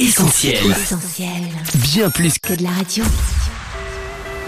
Essentiel. Essentiel. Bien plus que Que de la radio.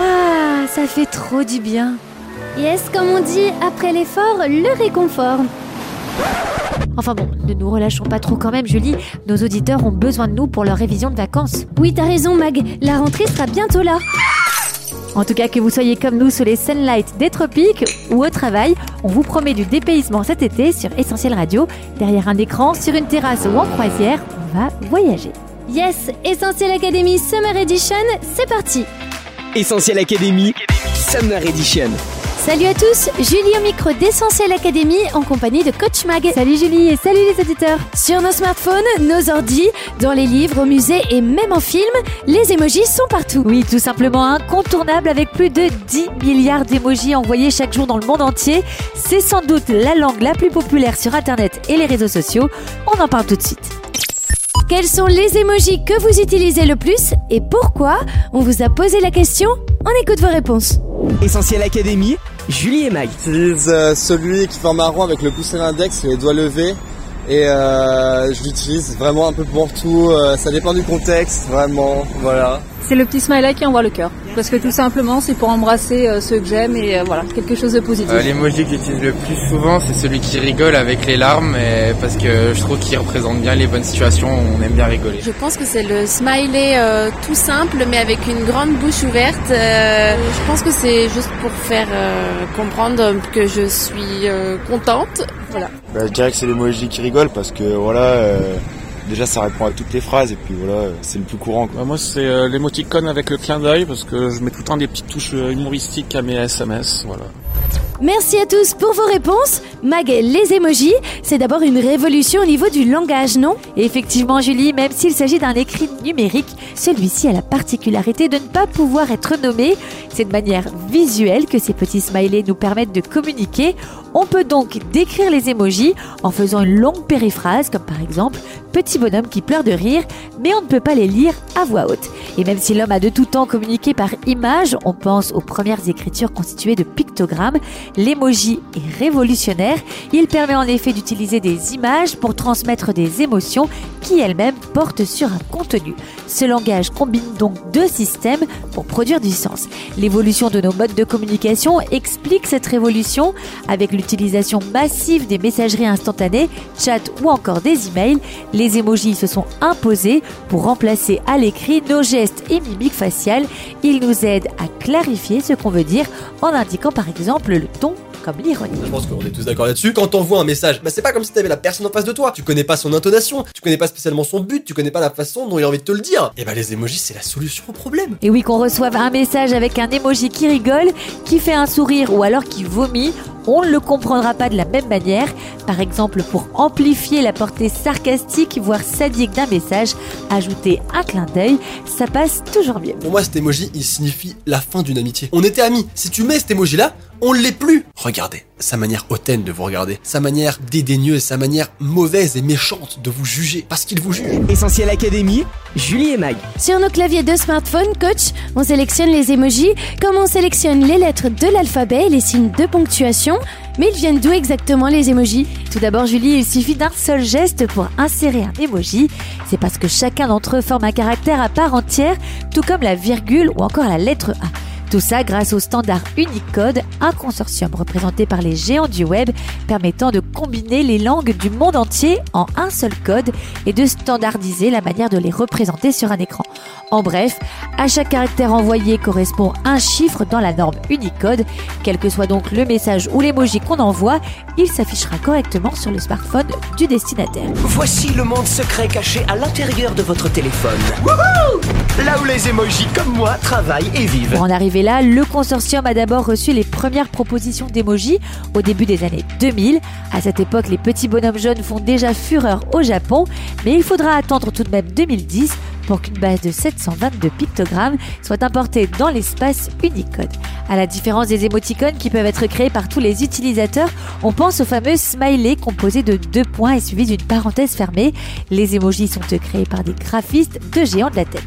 Ah, ça fait trop du bien. Yes, comme on dit, après l'effort, le réconfort. Enfin bon, ne nous relâchons pas trop quand même, Julie. Nos auditeurs ont besoin de nous pour leur révision de vacances. Oui, t'as raison, Mag, la rentrée sera bientôt là. En tout cas, que vous soyez comme nous sous les sunlights des tropiques ou au travail, on vous promet du dépaysement cet été sur Essentiel Radio. Derrière un écran, sur une terrasse ou en croisière, on va voyager. Yes, Essentiel Academy Summer Edition, c'est parti. Essentiel Academy, Summer Edition. Salut à tous, Julie au micro d'Essentiel Academy en compagnie de Coach Mag. Salut Julie et salut les auditeurs Sur nos smartphones, nos ordis, dans les livres, au musée et même en film, les emojis sont partout. Oui, tout simplement incontournable avec plus de 10 milliards d'émojis envoyés chaque jour dans le monde entier. C'est sans doute la langue la plus populaire sur Internet et les réseaux sociaux. On en parle tout de suite. Quels sont les emojis que vous utilisez le plus et pourquoi On vous a posé la question, on écoute vos réponses. Essentiel Academy, Julie et Mag. J'utilise euh, celui qui forme un rond avec le pouce et l'index et les doigts levés. Et euh, je l'utilise vraiment un peu pour tout. euh, ça dépend du contexte, vraiment. Voilà. C'est le petit smiley qui envoie le cœur. Parce que tout simplement, c'est pour embrasser euh, ceux que j'aime et euh, voilà, quelque chose de positif. Euh, L'emoji que j'utilise le plus souvent, c'est celui qui rigole avec les larmes, et parce que je trouve qu'il représente bien les bonnes situations où on aime bien rigoler. Je pense que c'est le smiley euh, tout simple mais avec une grande bouche ouverte. Euh, je pense que c'est juste pour faire euh, comprendre que je suis euh, contente. Voilà. Bah, je dirais que c'est l'emoji qui rigole parce que voilà, euh, déjà ça répond à toutes les phrases et puis voilà, c'est le plus courant. Bah, moi, c'est euh, l'émoticône avec le clin d'œil parce que je mets tout le temps des petites touches euh, humoristiques à mes SMS. Voilà. Merci à tous pour vos réponses. Mag, les emojis, c'est d'abord une révolution au niveau du langage, non? Effectivement, Julie, même s'il s'agit d'un écrit numérique, celui-ci a la particularité de ne pas pouvoir être nommé. C'est de manière visuelle que ces petits smileys nous permettent de communiquer. On peut donc décrire les emojis en faisant une longue périphrase, comme par exemple petit bonhomme qui pleure de rire, mais on ne peut pas les lire à voix haute. Et même si l'homme a de tout temps communiqué par image, on pense aux premières écritures constituées de pictogrammes, l'emoji est révolutionnaire. Il permet en effet d'utiliser des images pour transmettre des émotions qui elles-mêmes portent sur un contenu. Ce langage combine donc deux systèmes pour produire du sens. L'évolution de nos modes de communication explique cette révolution avec l'utilisation massive des messageries instantanées, chat ou encore des emails. Les emojis se sont imposés pour remplacer à l'écrit nos gestes et mimiques faciales. Ils nous aident à clarifier ce qu'on veut dire en indiquant par exemple le ton comme l'ironie. Je pense qu'on est tous d'accord là-dessus. Quand t'envoies un message, bah c'est pas comme si t'avais la personne en face de toi. Tu connais pas son intonation, tu connais pas spécialement son but, tu connais pas la façon dont il a envie de te le dire. Et bah les emojis c'est la solution au problème. Et oui, qu'on reçoive un message avec un emoji qui rigole, qui fait un sourire ou alors qui vomit, on ne le comprendra pas de la même manière. Par exemple, pour amplifier la portée sarcastique, voire sadique d'un message, ajouter un clin d'œil, ça passe toujours mieux. Pour moi cet emoji il signifie la fin d'une amitié. On était amis. Si tu mets cet emoji là, on l'est plus. Regardez, sa manière hautaine de vous regarder, sa manière dédaigneuse, sa manière mauvaise et méchante de vous juger parce qu'il vous juge. Essentiel Academy, Julie et Mag. Sur nos claviers de smartphone, coach, on sélectionne les emojis comme on sélectionne les lettres de l'alphabet et les signes de ponctuation. Mais ils viennent d'où exactement les emojis Tout d'abord, Julie, il suffit d'un seul geste pour insérer un emoji. C'est parce que chacun d'entre eux forme un caractère à part entière, tout comme la virgule ou encore la lettre A. Tout ça grâce au standard Unicode, un consortium représenté par les géants du web permettant de combiner les langues du monde entier en un seul code et de standardiser la manière de les représenter sur un écran. En bref, à chaque caractère envoyé correspond un chiffre dans la norme Unicode. Quel que soit donc le message ou l'emoji qu'on envoie, il s'affichera correctement sur le smartphone du destinataire. Voici le monde secret caché à l'intérieur de votre téléphone. Là où les emojis comme moi travaillent et vivent. Pour en arriver là, le consortium a d'abord reçu les premières propositions d'emoji au début des années 2000. À cette époque, les petits bonhommes jaunes font déjà fureur au Japon, mais il faudra attendre tout de même 2010 pour qu'une base de 722 pictogrammes soit importée dans l'espace Unicode. À la différence des émoticônes qui peuvent être créés par tous les utilisateurs, on pense au fameux smiley composé de deux points et suivi d'une parenthèse fermée. Les emojis sont créés par des graphistes de géants de la tech.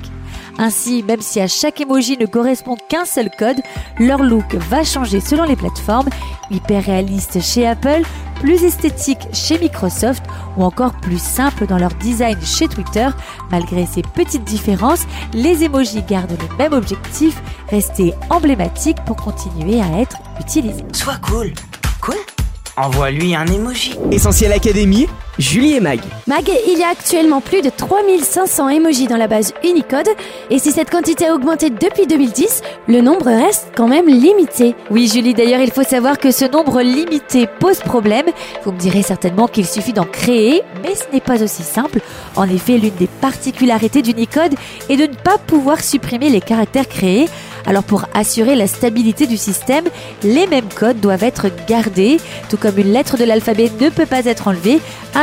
Ainsi, même si à chaque emoji ne correspond qu'un seul code, leur look va changer selon les plateformes, hyper réaliste chez Apple, plus esthétique chez Microsoft ou encore plus simple dans leur design chez Twitter. Malgré ces petites différences, les emojis gardent le même objectif, rester emblématiques pour continuer à être utilisés. Sois cool. Quoi Envoie-lui un emoji. Essentiel Académie, Julie et Mag. Mag, il y a actuellement plus de 3500 emojis dans la base Unicode, et si cette quantité a augmenté depuis 2010, le nombre reste quand même limité. Oui, Julie, d'ailleurs, il faut savoir que ce nombre limité pose problème. Vous me direz certainement qu'il suffit d'en créer, mais ce n'est pas aussi simple. En effet, l'une des particularités d'Unicode est de ne pas pouvoir supprimer les caractères créés. Alors pour assurer la stabilité du système, les mêmes codes doivent être gardés. Tout comme une lettre de l'alphabet ne peut pas être enlevée,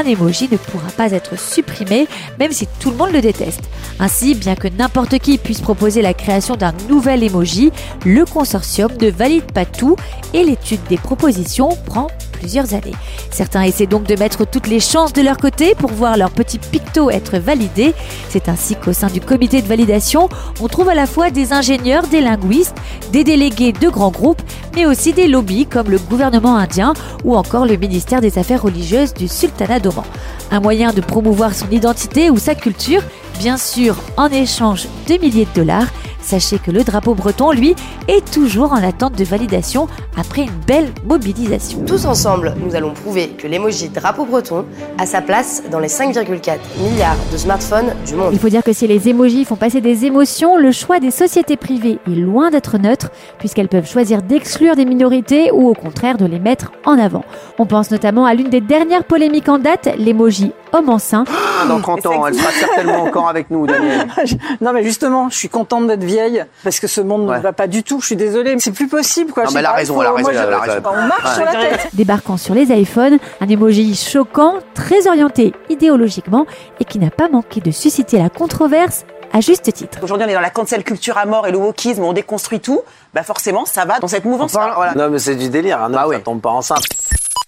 emoji ne pourra pas être supprimé, même si tout le monde le déteste. Ainsi, bien que n'importe qui puisse proposer la création d'un nouvel emoji, le consortium ne valide pas tout et l'étude des propositions prend plusieurs années. Certains essaient donc de mettre toutes les chances de leur côté pour voir leur petit picto être validé. C'est ainsi qu'au sein du comité de validation, on trouve à la fois des ingénieurs, des linguistes, des délégués de grands groupes, mais aussi des lobbies comme le gouvernement indien ou encore le ministère des Affaires religieuses du Sultanat d'Oman. Un moyen de promouvoir son identité ou sa culture, bien sûr en échange de milliers de dollars, Sachez que le drapeau breton, lui, est toujours en attente de validation après une belle mobilisation. Tous ensemble, nous allons prouver que l'emoji drapeau breton a sa place dans les 5,4 milliards de smartphones du monde. Il faut dire que si les emojis font passer des émotions, le choix des sociétés privées est loin d'être neutre, puisqu'elles peuvent choisir d'exclure des minorités ou au contraire de les mettre en avant. On pense notamment à l'une des dernières polémiques en date, l'emoji homme enceint. Dans 30 ans, elle sera certainement encore avec nous, Daniel. non mais justement, je suis contente d'être vieille parce que ce monde ne va pas du tout. Je suis désolée, c'est plus possible quoi. Non, mais elle a raison, elle a raison, elle a raison. On marche sur la tête. Débarquant sur les iPhones, un emoji choquant, très orienté idéologiquement et qui n'a pas manqué de susciter la controverse à juste titre. Aujourd'hui, on est dans la cancel culture à mort et le wokisme, on déconstruit tout. Bah forcément, ça va dans cette mouvance. Voilà. Non, mais c'est du délire. Hein. Ah ouais. Ça tombe pas enceinte.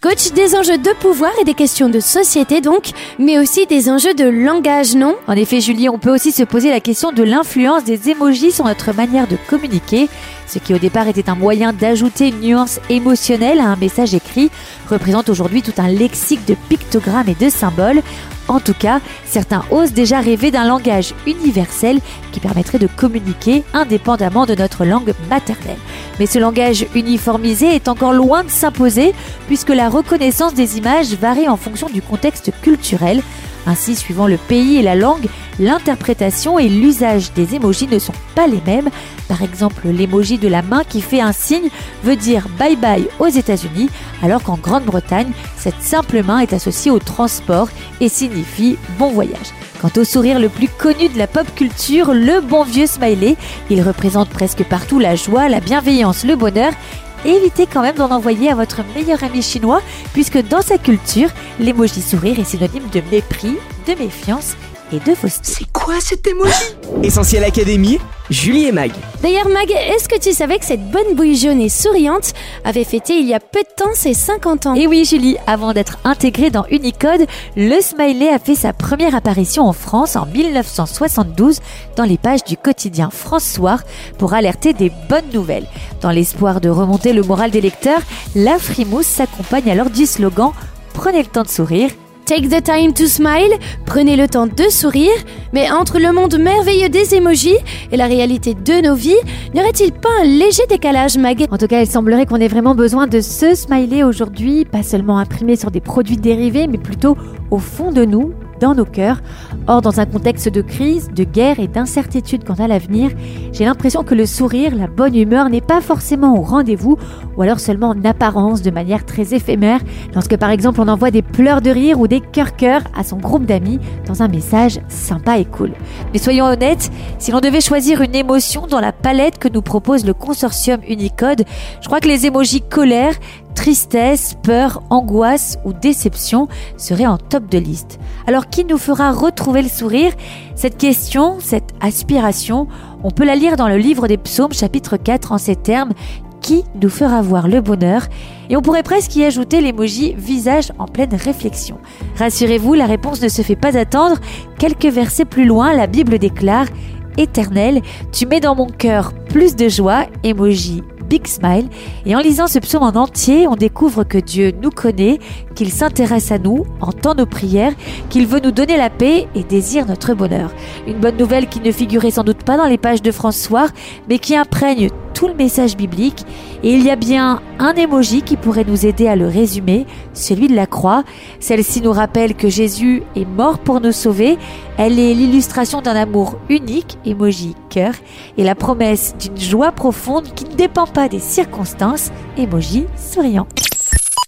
Coach, des enjeux de pouvoir et des questions de société donc, mais aussi des enjeux de langage, non? En effet, Julie, on peut aussi se poser la question de l'influence des émojis sur notre manière de communiquer. Ce qui au départ était un moyen d'ajouter une nuance émotionnelle à un message écrit, représente aujourd'hui tout un lexique de pictogrammes et de symboles. En tout cas, certains osent déjà rêver d'un langage universel qui permettrait de communiquer indépendamment de notre langue maternelle. Mais ce langage uniformisé est encore loin de s'imposer puisque la reconnaissance des images varie en fonction du contexte culturel. Ainsi, suivant le pays et la langue, l'interprétation et l'usage des émojis ne sont pas les mêmes. Par exemple, l'émoji de la main qui fait un signe veut dire bye bye aux États-Unis, alors qu'en Grande-Bretagne, cette simple main est associée au transport et signifie bon voyage. Quant au sourire le plus connu de la pop culture, le bon vieux smiley, il représente presque partout la joie, la bienveillance, le bonheur évitez quand même d'en envoyer à votre meilleur ami chinois, puisque dans sa culture, l'emoji sourire est synonyme de mépris, de méfiance et de fausseté. C'est quoi cet emoji Essentiel Académie, Julie et Mag. D'ailleurs, Mag, est-ce que tu savais que cette bonne bouille jaune et souriante avait fêté il y a peu de temps ses 50 ans? Et oui, Julie, avant d'être intégré dans Unicode, le smiley a fait sa première apparition en France en 1972 dans les pages du quotidien François pour alerter des bonnes nouvelles. Dans l'espoir de remonter le moral des lecteurs, la frimousse s'accompagne alors du slogan Prenez le temps de sourire Take the time to smile, prenez le temps de sourire, mais entre le monde merveilleux des emojis et la réalité de nos vies, n'y aurait-il pas un léger décalage, Mag? En tout cas, il semblerait qu'on ait vraiment besoin de ce smiley aujourd'hui, pas seulement imprimé sur des produits dérivés, mais plutôt au fond de nous, dans nos cœurs. Or, dans un contexte de crise, de guerre et d'incertitude quant à l'avenir, j'ai l'impression que le sourire, la bonne humeur n'est pas forcément au rendez-vous, ou alors seulement en apparence, de manière très éphémère, lorsque par exemple on envoie des pleurs de rire ou des cœurs-cœurs à son groupe d'amis dans un message sympa et cool. Mais soyons honnêtes, si l'on devait choisir une émotion dans la palette que nous propose le consortium Unicode, je crois que les émojis colère, tristesse, peur, angoisse ou déception seraient en top de liste. Alors qui nous fera retrouver le sourire? Cette question, cette aspiration, on peut la lire dans le livre des psaumes chapitre 4 en ces termes qui nous fera voir le bonheur? Et on pourrait presque y ajouter l'emoji visage en pleine réflexion. Rassurez-vous, la réponse ne se fait pas attendre. Quelques versets plus loin, la Bible déclare éternel. Tu mets dans mon cœur plus de joie, emoji Et en lisant ce psaume en entier, on découvre que Dieu nous connaît, qu'il s'intéresse à nous, entend nos prières, qu'il veut nous donner la paix et désire notre bonheur. Une bonne nouvelle qui ne figurait sans doute pas dans les pages de François, mais qui imprègne tout le message biblique. Et il y a bien un émoji qui pourrait nous aider à le résumer, celui de la croix. Celle-ci nous rappelle que Jésus est mort pour nous sauver. Elle est l'illustration d'un amour unique, émoji cœur, et la promesse d'une joie profonde qui ne dépend pas des circonstances, émoji souriant.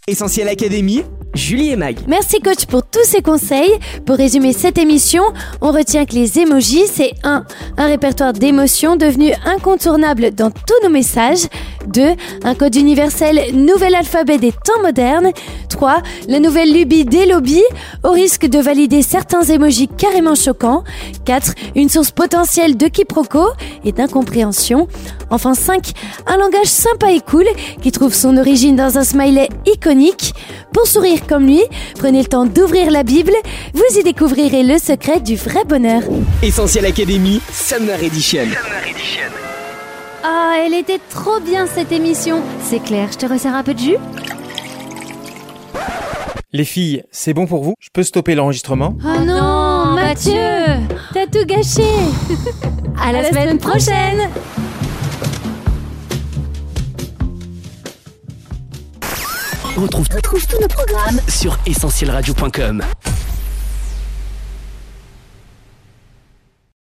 Essentiel Académie, Julie et Mag. Merci coach pour tous ces conseils. Pour résumer cette émission, on retient que les emojis, c'est 1. Un répertoire d'émotions devenu incontournable dans tous nos messages. 2. Un code universel nouvel alphabet des temps modernes. 3. La nouvelle lubie des lobbies, au risque de valider certains emojis carrément choquants. 4. Une source potentielle de quiproquos et d'incompréhension. Enfin 5. Un langage sympa et cool qui trouve son origine dans un smiley iconique. Pour sourire comme lui, prenez le temps d'ouvrir la Bible, vous y découvrirez le secret du vrai bonheur. Essentiel Académie, Summer Edition. Ah, elle était trop bien cette émission. C'est clair, je te resserre un peu de jus. Les filles, c'est bon pour vous? Je peux stopper l'enregistrement? Oh non, Mathieu T'as tout gâché. À la, semaine prochaine. On retrouve, tous nos programmes sur essentielradio.com.